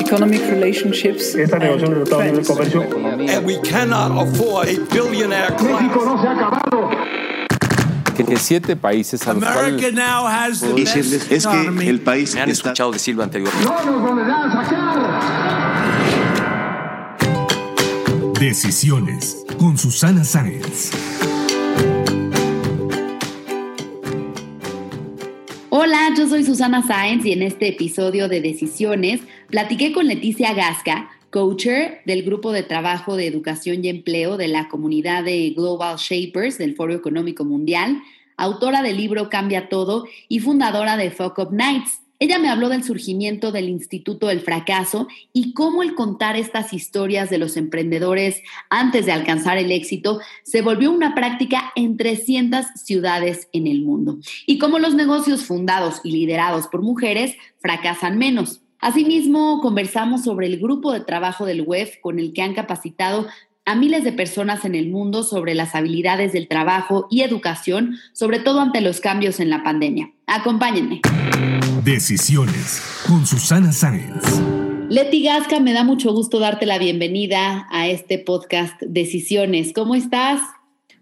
Economic relationships Esta negociación de Estados Unidos de Comercio. And we cannot afford a billionaire class. no se ha acabado. que siete países a los America cuales now has the best es que el país Me han está escuchado decirlo anteriormente. No nos volverán a sacar. Decisiones con Susana Sáenz. Hola, yo soy Susana Sáenz y en este episodio de Decisiones platiqué con Leticia Gasca, coacher del grupo de trabajo de educación y empleo de la comunidad de Global Shapers del Foro Económico Mundial, autora del libro Cambia Todo y fundadora de Fuck Up Nights. Ella me habló del surgimiento del Instituto del Fracaso y cómo el contar estas historias de los emprendedores antes de alcanzar el éxito se volvió una práctica en 300 ciudades en el mundo y cómo los negocios fundados y liderados por mujeres fracasan menos. Asimismo, conversamos sobre el grupo de trabajo del WEF con el que han capacitado a miles de personas en el mundo sobre las habilidades del trabajo y educación, sobre todo ante los cambios en la pandemia. Acompáñenme. Decisiones con Susana Sáenz. Leti Gasca, me da mucho gusto darte la bienvenida a este podcast Decisiones. ¿Cómo estás?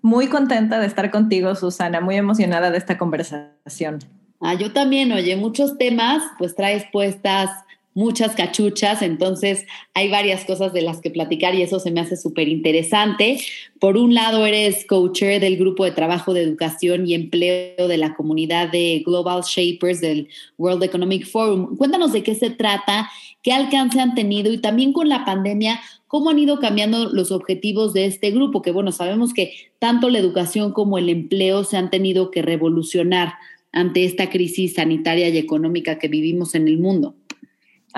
Muy contenta de estar contigo, Susana, muy emocionada de esta conversación. Ah, yo también, oye, muchos temas, pues traes puestas muchas cachuchas, entonces hay varias cosas de las que platicar y eso se me hace súper interesante. Por un lado, eres coacher del grupo de trabajo de educación y empleo de la comunidad de Global Shapers del World Economic Forum. Cuéntanos de qué se trata, qué alcance han tenido y también con la pandemia, cómo han ido cambiando los objetivos de este grupo, que bueno, sabemos que tanto la educación como el empleo se han tenido que revolucionar ante esta crisis sanitaria y económica que vivimos en el mundo.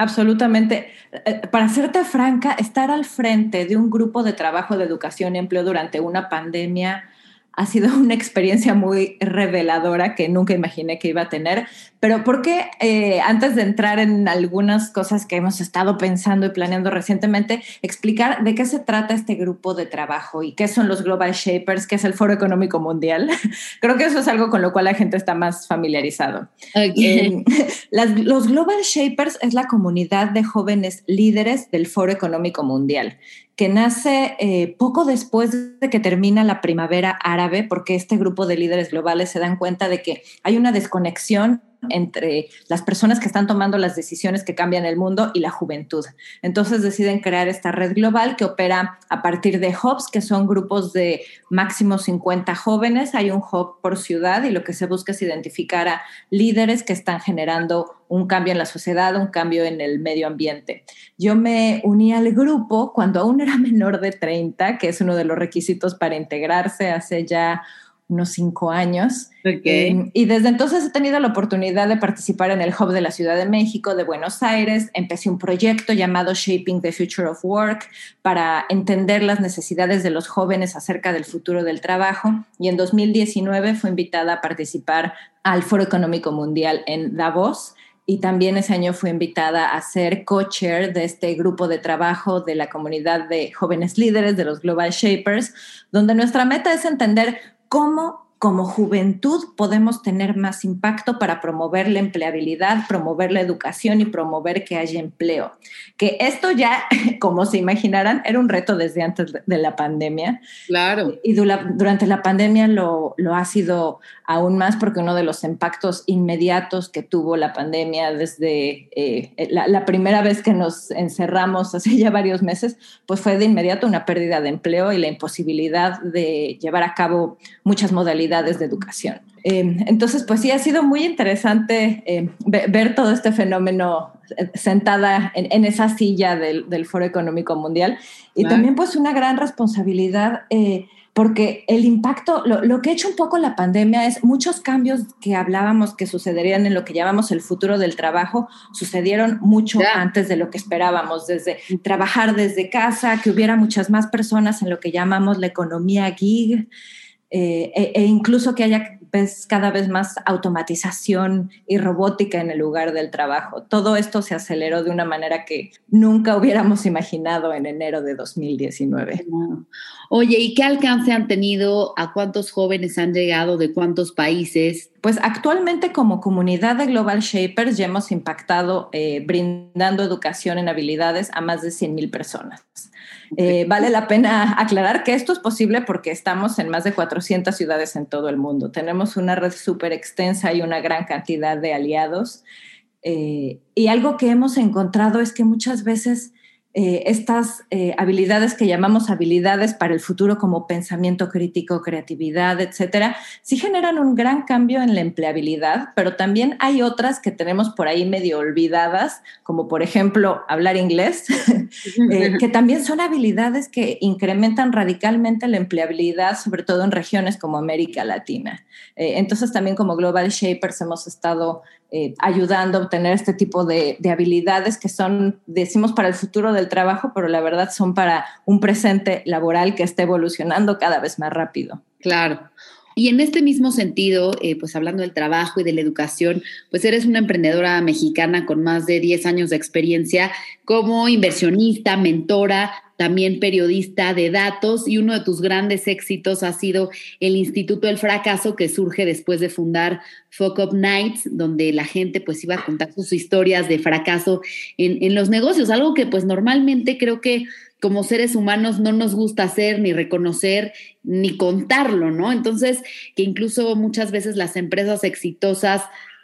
Absolutamente. Eh, Para serte franca, estar al frente de un grupo de trabajo de educación y empleo durante una pandemia ha sido una experiencia muy reveladora que nunca imaginé que iba a tener. Pero ¿por qué eh, antes de entrar en algunas cosas que hemos estado pensando y planeando recientemente, explicar de qué se trata este grupo de trabajo y qué son los Global Shapers, qué es el Foro Económico Mundial? Creo que eso es algo con lo cual la gente está más familiarizado. Eh, las- los Global Shapers es la comunidad de jóvenes líderes del Foro Económico Mundial que nace eh, poco después de que termina la primavera árabe, porque este grupo de líderes globales se dan cuenta de que hay una desconexión entre las personas que están tomando las decisiones que cambian el mundo y la juventud. Entonces deciden crear esta red global que opera a partir de hubs, que son grupos de máximo 50 jóvenes. Hay un hub por ciudad y lo que se busca es identificar a líderes que están generando un cambio en la sociedad, un cambio en el medio ambiente. Yo me uní al grupo cuando aún era menor de 30, que es uno de los requisitos para integrarse hace ya unos cinco años. Eh, y desde entonces he tenido la oportunidad de participar en el Hub de la Ciudad de México, de Buenos Aires. Empecé un proyecto llamado Shaping the Future of Work para entender las necesidades de los jóvenes acerca del futuro del trabajo. Y en 2019 fui invitada a participar al Foro Económico Mundial en Davos. Y también ese año fui invitada a ser co-chair de este grupo de trabajo de la comunidad de jóvenes líderes, de los Global Shapers, donde nuestra meta es entender cómo como juventud podemos tener más impacto para promover la empleabilidad, promover la educación y promover que haya empleo. Que esto ya, como se imaginarán, era un reto desde antes de la pandemia. Claro. Y durante la pandemia lo, lo ha sido aún más porque uno de los impactos inmediatos que tuvo la pandemia desde eh, la, la, primera vez que nos encerramos hace ya varios meses, pues fue de inmediato una pérdida de empleo y la imposibilidad de llevar a cabo muchas modalidades de educación. Eh, entonces, pues sí, ha sido muy interesante eh, ver todo este fenómeno sentada en, esa silla del, Foro Económico Mundial. Y también pues una gran responsabilidad porque el impacto, lo, que ha hecho un poco la pandemia es muchos cambios que hablábamos que sucederían en lo que llamamos el futuro del trabajo, sucedieron mucho antes de lo que esperábamos, desde trabajar desde casa, que hubiera muchas más personas en lo que llamamos la economía gig, eh, e, e, incluso que haya cada vez más automatización y robótica en el lugar del trabajo. Todo esto se aceleró de una manera que nunca hubiéramos imaginado en enero de 2019. Oye, ¿y qué alcance han tenido? ¿A cuántos jóvenes han llegado? ¿De cuántos países? Pues actualmente como comunidad de Global Shapers ya hemos impactado eh, brindando educación en habilidades a más de 100 mil personas. Eh, vale la pena aclarar que esto es posible porque estamos en más de 400 ciudades en todo el mundo. Tenemos una red súper extensa y una gran cantidad de aliados. Eh, y algo que hemos encontrado es que muchas veces eh, estas eh, habilidades que llamamos habilidades para el futuro como pensamiento crítico, creatividad, etcétera, sí generan un gran cambio en la empleabilidad, pero también hay otras que tenemos por ahí medio olvidadas, como por ejemplo hablar inglés, eh, que también son habilidades que incrementan radicalmente la empleabilidad, sobre todo en regiones como América Latina. entonces también como Global Shapers hemos estado ayudando a obtener este tipo de, de habilidades que son, decimos, para el futuro de del trabajo, pero la verdad son para un presente laboral que está evolucionando cada vez más rápido. Claro. Y en este mismo sentido, eh, pues hablando del trabajo y de la educación, pues eres una emprendedora mexicana con más de 10 años de experiencia como inversionista, mentora, también periodista de datos y uno de tus grandes éxitos ha sido el Instituto del Fracaso que surge después de fundar Fuck Up Nights, donde la gente pues iba a contar sus historias de fracaso en, en los negocios, algo que pues normalmente creo que como seres humanos no nos gusta hacer, ni reconocer, ni contarlo, ¿no? Entonces, que incluso muchas veces las empresas exitosas,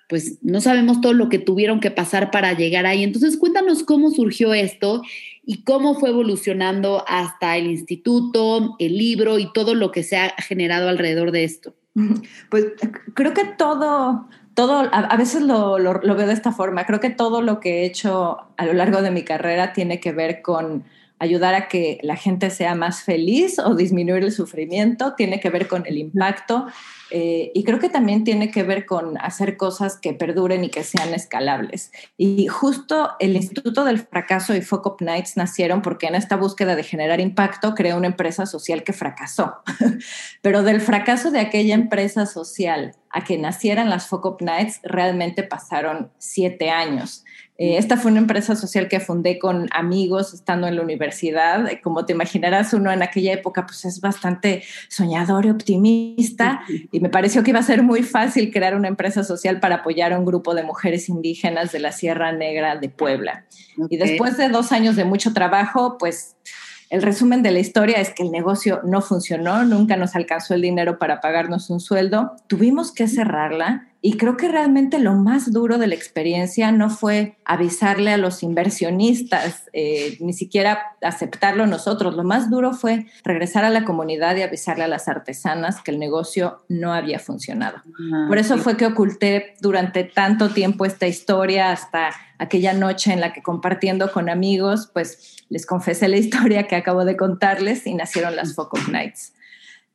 pues no sabemos todo lo que tuvieron que pasar para llegar ahí. Entonces, cuéntanos cómo surgió esto y cómo fue evolucionando hasta el instituto, el libro y todo lo que se ha generado alrededor de esto. Pues creo que todo, todo, a, veces lo, lo, veo de esta forma, creo que todo lo que he hecho a lo largo de mi carrera tiene que ver con ayudar a que la gente sea más feliz o disminuir el sufrimiento, tiene que ver con el impacto eh, y creo que también tiene que ver con hacer cosas que perduren y que sean escalables. Y justo el Instituto del Fracaso y Focus Nights nacieron porque en esta búsqueda de generar impacto creó una empresa social que fracasó. Pero del fracaso de aquella empresa social a que nacieran las Focus Nights realmente pasaron siete años. Eh, esta fue una empresa social que fundé con amigos estando en la universidad. Como te imaginarás, uno en aquella época pues es bastante soñador y optimista y me pareció que iba a ser muy fácil crear una empresa social para apoyar a un grupo de mujeres indígenas de la Sierra Negra de Puebla. Y después de dos años de mucho trabajo, pues el resumen de la historia es que el negocio no funcionó, nunca nos alcanzó el dinero para pagarnos un sueldo, tuvimos que cerrarla y creo que realmente lo más duro de la experiencia no fue avisarle a los inversionistas, eh, ni siquiera aceptarlo nosotros. Lo más duro fue regresar a la comunidad y avisarle a las artesanas que el negocio no había funcionado. Ah, Por eso fue que oculté durante tanto tiempo esta historia hasta aquella noche en la que compartiendo con amigos, pues les confesé la historia que acabo de contarles y nacieron las Focus Nights.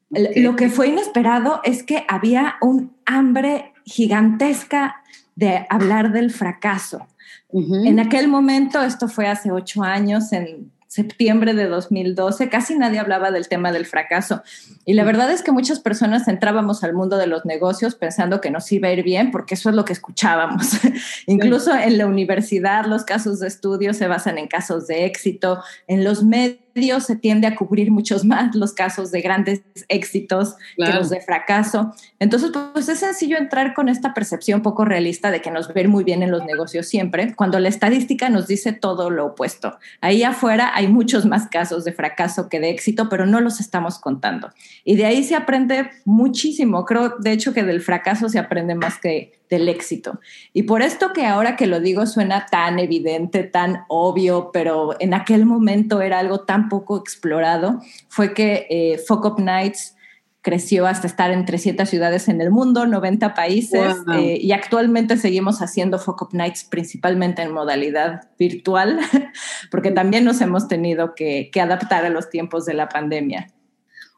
Lo que fue inesperado es que había un hambre gigantesca de hablar del fracaso. En aquel momento, esto fue hace ocho años, en septiembre de 2012, casi nadie hablaba del tema del fracaso. Y la verdad es que muchas personas entrábamos al mundo de los negocios pensando que nos iba a ir bien, porque eso es lo que escuchábamos. Incluso en la universidad los casos de estudio se basan en casos de éxito, en los medios se tiende a cubrir muchos más los casos de grandes éxitos que los de fracaso. Entonces, pues es sencillo entrar con esta percepción poco realista de que nos ven muy bien en los negocios siempre, cuando la estadística nos dice todo lo opuesto. Ahí afuera hay muchos más casos de fracaso que de éxito, pero no los estamos contando. Y de ahí se aprende muchísimo. Creo, de hecho, que del fracaso se aprende más que del éxito. Y por esto que ahora que lo digo suena tan evidente, tan obvio, pero en aquel momento era algo tan poco explorado, fue que eh, Up Nights creció hasta estar en 300 ciudades en el mundo, 90 países, Wow. eh, y actualmente seguimos haciendo Focus Nights principalmente en modalidad virtual, porque también nos hemos tenido que, que adaptar a los tiempos de la pandemia.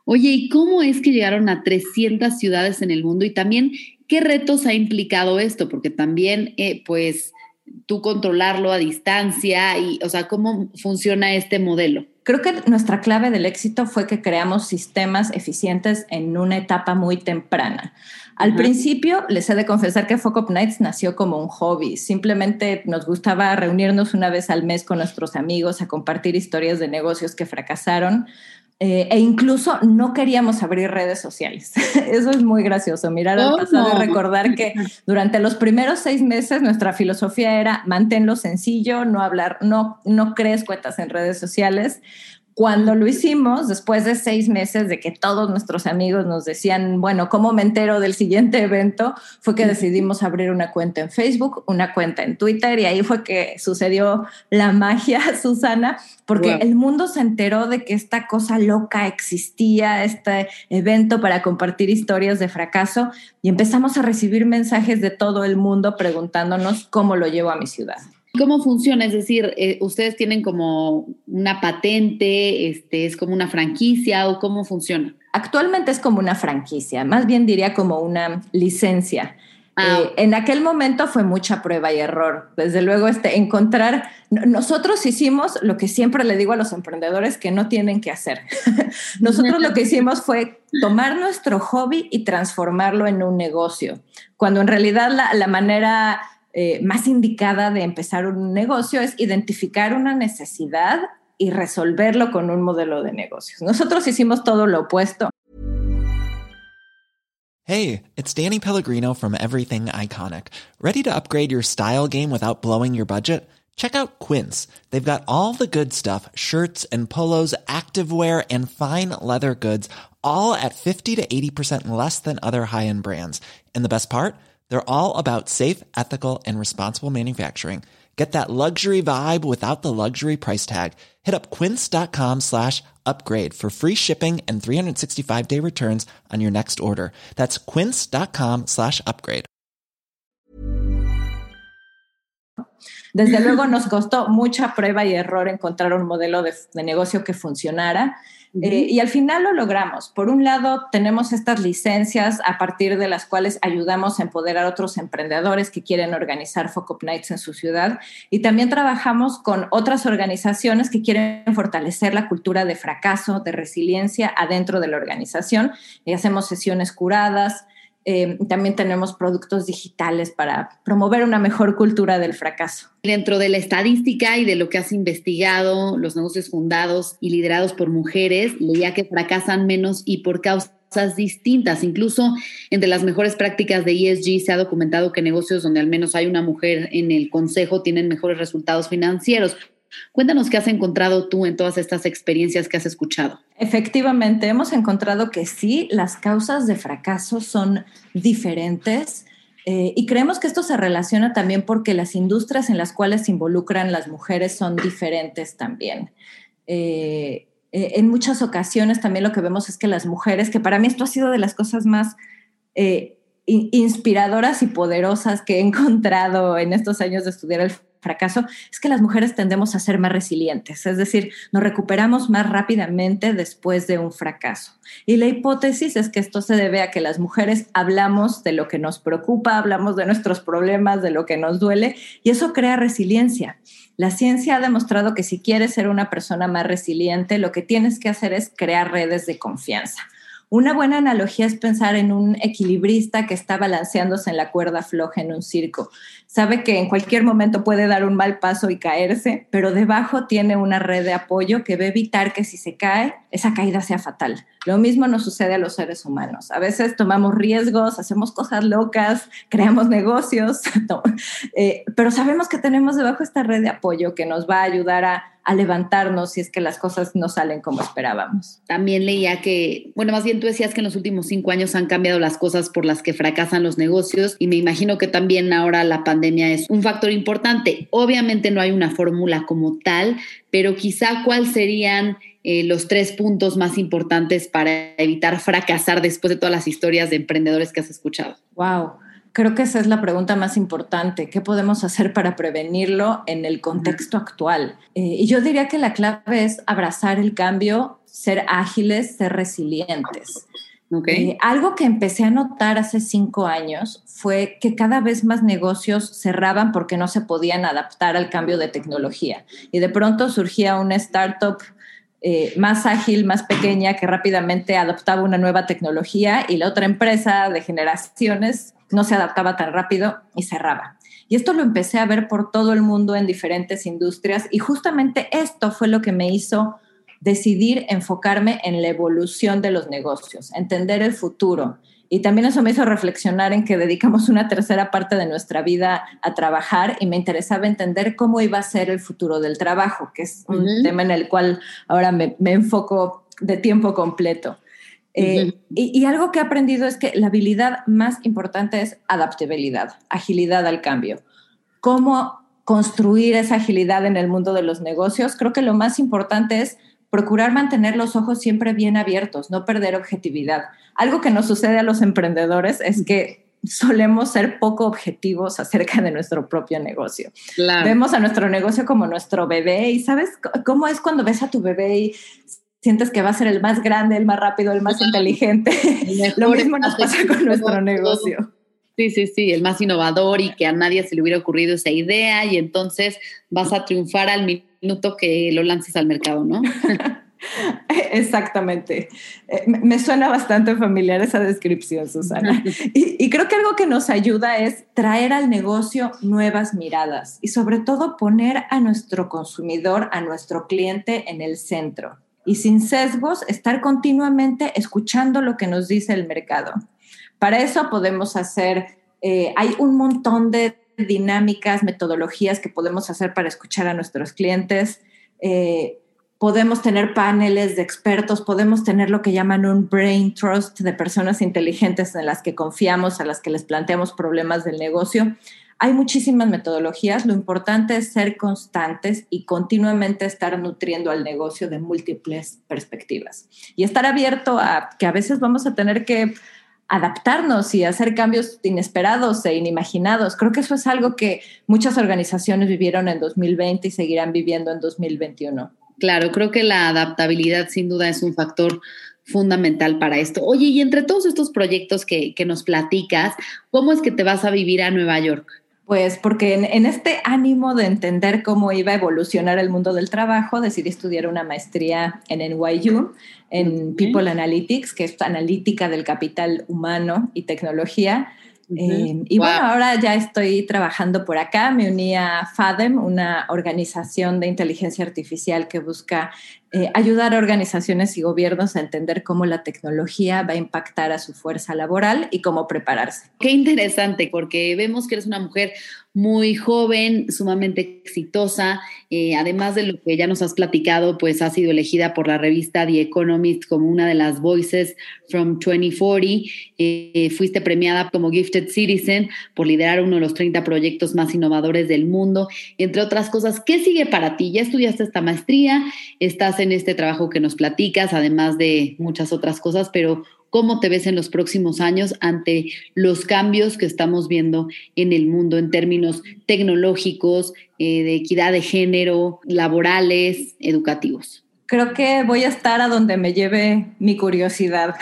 Oye, ¿y cómo es que llegaron a 300 ciudades en el mundo? Y también, ¿qué retos ha implicado esto? Porque también, eh, pues, tú controlarlo a distancia y, o sea, ¿cómo funciona este modelo? Creo que nuestra clave del éxito fue que creamos sistemas eficientes en una etapa muy temprana. Al principio, les he de confesar que Focus Nights nació como un hobby. Simplemente nos gustaba reunirnos una vez al mes con nuestros amigos a compartir historias de negocios que fracasaron. Eh, e incluso no queríamos abrir redes sociales. Eso es muy gracioso, mirar al pasado y recordar que durante los primeros seis meses nuestra filosofía era manténlo sencillo, no hablar, no, no crees cuentas en redes sociales. Cuando lo hicimos, después de seis meses de que todos nuestros amigos nos decían, bueno, ¿cómo me entero del siguiente evento? Fue que decidimos abrir una cuenta en Facebook, una cuenta en Twitter y ahí fue que sucedió la magia, Susana, porque Wow. el mundo se enteró de que esta cosa loca existía, este evento para compartir historias de fracaso y empezamos a recibir mensajes de todo el mundo preguntándonos cómo lo llevo a mi ciudad. ¿Cómo funciona? Es decir, eh, ¿ustedes tienen como una patente, este, es como una franquicia o cómo funciona? Actualmente es como una franquicia, más bien diría como una licencia. Ah, Eh, en aquel momento fue mucha prueba y error. Desde luego, este, encontrar, no- nosotros hicimos lo que siempre le digo a los emprendedores que no tienen que hacer. nosotros lo que hicimos fue tomar nuestro hobby y transformarlo en un negocio, cuando en realidad la, la manera eh, más indicada de empezar un negocio es identificar una necesidad y resolverlo con un modelo de negocios. Nosotros hicimos todo lo opuesto. Hey, it's Danny Pellegrino from Everything Iconic. Ready to upgrade your style game without blowing your budget? Check out Quince. They've got all the good stuff shirts and polos, activewear, and fine leather goods, all at 50 to 80% less than other high end brands. And the best part? They're all about safe, ethical, and responsible manufacturing. Get that luxury vibe without the luxury price tag. Hit up quince.com slash upgrade for free shipping and 365 day returns on your next order. That's quince.com slash upgrade. Desde luego nos costó mucha prueba y error encontrar un modelo de, de negocio que funcionara. Eh, y al final lo logramos. Por un lado, tenemos estas licencias a partir de las cuales ayudamos a empoderar a otros emprendedores que quieren organizar Focus Nights en su ciudad. Y también trabajamos con otras organizaciones que quieren fortalecer la cultura de fracaso, de resiliencia adentro de la organización. Y hacemos sesiones curadas. Eh, también tenemos productos digitales para promover una mejor cultura del fracaso. Dentro de la estadística y de lo que has investigado, los negocios fundados y liderados por mujeres, leía que fracasan menos y por causas distintas. Incluso entre las mejores prácticas de ESG se ha documentado que negocios donde al menos hay una mujer en el consejo tienen mejores resultados financieros. Cuéntanos qué has encontrado tú en todas estas experiencias que has escuchado. Efectivamente, hemos encontrado que sí, las causas de fracaso son diferentes eh, y creemos que esto se relaciona también porque las industrias en las cuales se involucran las mujeres son diferentes también. Eh, eh, en muchas ocasiones también lo que vemos es que las mujeres, que para mí esto ha sido de las cosas más in- inspiradoras y poderosas que he encontrado en estos años de estudiar el fracaso es que las mujeres tendemos a ser más resilientes, es decir, nos recuperamos más rápidamente después de un fracaso. Y la hipótesis es que esto se debe a que las mujeres hablamos de lo que nos preocupa, hablamos de nuestros problemas, de lo que nos duele, y eso crea resiliencia. La ciencia ha demostrado que si quieres ser una persona más resiliente, lo que tienes que hacer es crear redes de confianza. Una buena analogía es pensar en un equilibrista que está balanceándose en la cuerda floja en un circo. Sabe que en cualquier momento puede dar un mal paso y caerse, pero debajo tiene una red de apoyo que va a evitar que si se cae, esa caída sea fatal. Lo mismo nos sucede a los seres humanos. A veces tomamos riesgos, hacemos cosas locas, creamos negocios, eh, pero sabemos que tenemos debajo esta red de apoyo que nos va a ayudar a, a levantarnos si es que las cosas no salen como esperábamos. También leía que, bueno, más bien tú decías que en los últimos cinco años han cambiado las cosas por las que fracasan los negocios y me imagino que también ahora la pandemia es un factor importante. Obviamente no hay una fórmula como tal, pero quizá cuáles serían eh, los tres puntos más importantes para evitar fracasar después de todas las historias de emprendedores que has escuchado? Wow. Creo que esa es la pregunta más importante. ¿Qué podemos hacer para prevenirlo en el contexto actual? Eh, y yo diría que la clave es abrazar el cambio, ser ágiles, ser resilientes. Okay. Eh, algo que empecé a notar hace cinco años fue que cada vez más negocios cerraban porque no se podían adaptar al cambio de tecnología. Y de pronto surgía una startup eh, más ágil, más pequeña, que rápidamente adoptaba una nueva tecnología y la otra empresa de generaciones no se adaptaba tan rápido y cerraba. Y esto lo empecé a ver por todo el mundo en diferentes industrias y justamente esto fue lo que me hizo decidir enfocarme en la evolución de los negocios, entender el futuro. Y también eso me hizo reflexionar en que dedicamos una tercera parte de nuestra vida a trabajar y me interesaba entender cómo iba a ser el futuro del trabajo, que es un tema en el cual ahora me, me enfoco de tiempo completo. Eh, y, y, algo que he aprendido es que la habilidad más importante es adaptabilidad, agilidad al cambio. ¿Cómo construir esa agilidad en el mundo de los negocios? Creo que lo más importante es procurar mantener los ojos siempre bien abiertos, no perder objetividad. Algo que nos sucede a los emprendedores es que solemos ser poco objetivos acerca de nuestro propio negocio. Claro. Vemos a nuestro negocio como nuestro bebé y sabes cómo es cuando ves a tu bebé y sientes que va a ser el más grande, el más rápido, el más inteligente. Lo mismo nos pasa con nuestro negocio. Sí, sí, sí, el más innovador y que a nadie se le hubiera ocurrido esa idea y entonces vas a triunfar al minuto que lo lances al mercado, ¿no? Exactamente. Eh, me suena bastante familiar esa descripción, Susana. Y, y, creo que algo que nos ayuda es traer al negocio nuevas miradas y sobre todo poner a nuestro consumidor, a nuestro cliente en el centro. Y sin sesgos, estar continuamente escuchando lo que nos dice el mercado. Para eso podemos hacer, eh, hay un montón de dinámicas, metodologías que podemos hacer para escuchar a nuestros clientes. Eh, podemos tener paneles de expertos, podemos tener lo que llaman un brain trust de personas inteligentes en las que confiamos, a las que les planteamos problemas del negocio. Hay muchísimas metodologías, lo importante es ser constantes y continuamente estar nutriendo al negocio de múltiples perspectivas y estar abierto a que a veces vamos a tener que adaptarnos y hacer cambios inesperados e inimaginados. Creo que eso es algo que muchas organizaciones vivieron en 2020 y seguirán viviendo en 2021. Claro, creo que la adaptabilidad sin duda es un factor fundamental para esto. Oye, y entre todos estos proyectos que, que nos platicas, ¿cómo es que te vas a vivir a Nueva York? Pues porque en, en, este ánimo de entender cómo iba a evolucionar el mundo del trabajo, decidí estudiar una maestría en NYU, en People Analytics, que es analítica del capital humano y tecnología. Uh -huh. eh, y wow. bueno, ahora ya estoy trabajando por acá. Me uní a FADEM, una organización de inteligencia artificial que busca eh, ayudar a organizaciones y gobiernos a entender cómo la tecnología va a impactar a su fuerza laboral y cómo prepararse. Qué interesante, porque vemos que eres una mujer muy joven, sumamente exitosa, eh, además de lo que ya nos has platicado, pues ha sido elegida por la revista The Economist como una de las voices from 2040, eh, fuiste premiada como Gifted Citizen por liderar uno de los 30 proyectos más innovadores del mundo, entre otras cosas. ¿Qué sigue para ti? Ya estudiaste esta maestría, estás en este trabajo que nos platicas, además de muchas otras cosas, pero ¿cómo te ves en los próximos años ante los cambios que estamos viendo en el mundo en términos tecnológicos, eh, de equidad de género, laborales, educativos? Creo que voy a estar a donde me lleve mi curiosidad.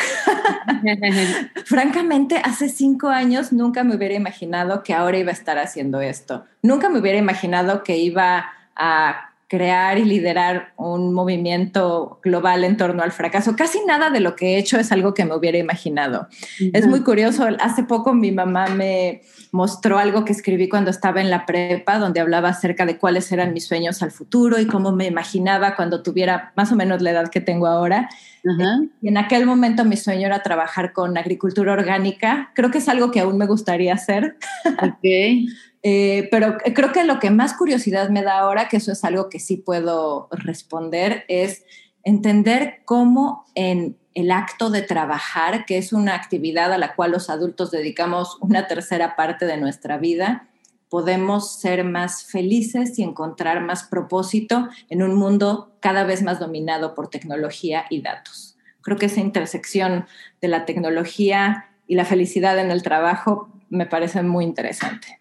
Francamente, hace cinco años nunca me hubiera imaginado que ahora iba a estar haciendo esto. Nunca me hubiera imaginado que iba a crear y liderar un movimiento global en torno al fracaso. Casi nada de lo que he hecho es algo que me hubiera imaginado. Uh -huh. Es muy curioso. Hace poco mi mamá me mostró algo que escribí cuando estaba en la prepa, donde hablaba acerca de cuáles eran mis sueños al futuro y cómo me imaginaba cuando tuviera más o menos la edad que tengo ahora. Uh -huh. Y en aquel momento mi sueño era trabajar con agricultura orgánica. Creo que es algo que aún me gustaría hacer. Okay. Eh, pero creo que lo que más curiosidad me da ahora, que eso es algo que sí puedo responder, es entender cómo en el acto de trabajar, que es una actividad a la cual los adultos dedicamos una tercera parte de nuestra vida, podemos ser más felices y encontrar más propósito en un mundo cada vez más dominado por tecnología y datos. Creo que esa intersección de la tecnología y la felicidad en el trabajo me parece muy interesante.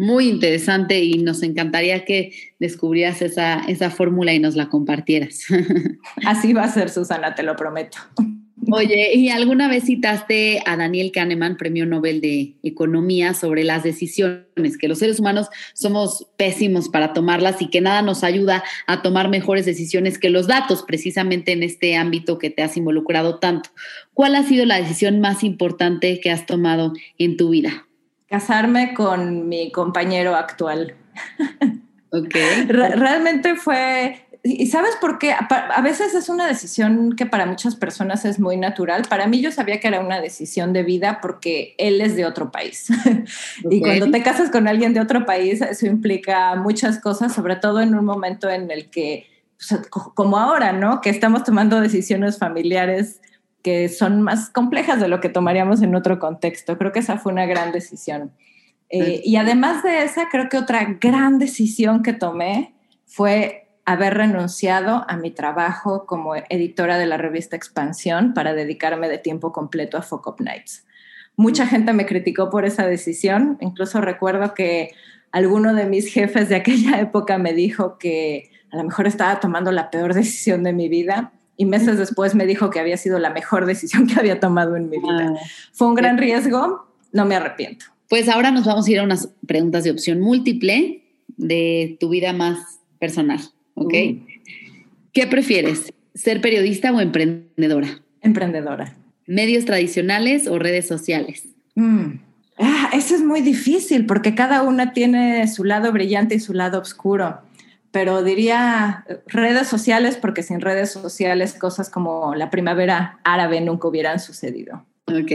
Muy interesante y nos encantaría que descubrieras esa, esa fórmula y nos la compartieras. Así va a ser, Susana, te lo prometo. Oye, ¿y alguna vez citaste a Daniel Kahneman, premio Nobel de Economía, sobre las decisiones, que los seres humanos somos pésimos para tomarlas y que nada nos ayuda a tomar mejores decisiones que los datos, precisamente en este ámbito que te has involucrado tanto? ¿Cuál ha sido la decisión más importante que has tomado en tu vida? Casarme con mi compañero actual. Ok. realmente fue ¿Y sabes por qué? A veces es una decisión que para muchas personas es muy natural. Para mí yo sabía que era una decisión de vida porque él es de otro país. Y cuando te casas con alguien de otro país, eso implica muchas cosas, sobre todo en un momento en el que, como ahora, ¿no? Que estamos tomando decisiones familiares que son más complejas de lo que tomaríamos en otro contexto. Creo que esa fue una gran decisión. Eh, y además de esa, creo que otra gran decisión que tomé fue haber renunciado a mi trabajo como editora de la revista Expansión para dedicarme de tiempo completo a Focus Nights. Mucha gente me criticó por esa decisión, incluso recuerdo que alguno de mis jefes de aquella época me dijo que a lo mejor estaba tomando la peor decisión de mi vida y meses después me dijo que había sido la mejor decisión que había tomado en mi vida. Ah. Fue un gran riesgo, no me arrepiento. Pues ahora nos vamos a ir a unas preguntas de opción múltiple de tu vida más personal. ¿ok? ¿Qué prefieres? ¿Ser periodista o emprendedora? Emprendedora. ¿Medios tradicionales o redes sociales? Mm. Ah, eso es muy difícil porque cada una tiene su lado brillante y su lado oscuro. Pero diría redes sociales porque sin redes sociales cosas como la primavera árabe nunca hubieran sucedido. Ok.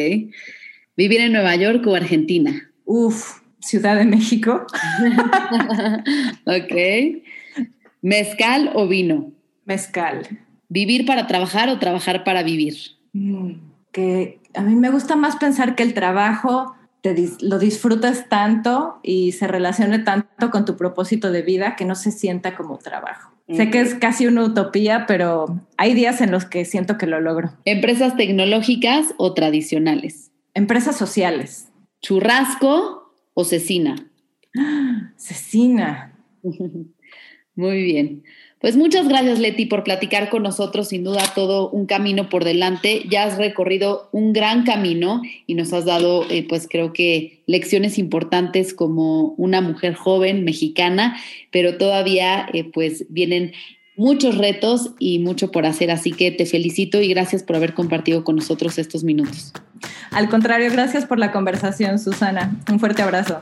¿Vivir en Nueva York o Argentina? Uf, Ciudad de México. ok. ¿Mezcal o vino? Mezcal. ¿Vivir para trabajar o trabajar para vivir? Mm, que a mí me gusta más pensar que el trabajo te lo disfrutas tanto y se relacione tanto con tu propósito de vida que no se sienta como trabajo. Sé que es casi una utopía, pero hay días en los que siento que lo logro. ¿Empresas tecnológicas o tradicionales? Empresas sociales. ¿Churrasco o cecina? Cecina. Muy bien. Pues muchas gracias, Leti, por platicar con nosotros. Sin duda, todo un camino por delante. Ya has recorrido un gran camino y nos has dado, eh, pues creo que lecciones importantes como una mujer joven mexicana, pero todavía, eh, pues vienen muchos retos y mucho por hacer. Así que te felicito y gracias por haber compartido con nosotros estos minutos. Al contrario, gracias por la conversación, Susana. Un fuerte abrazo.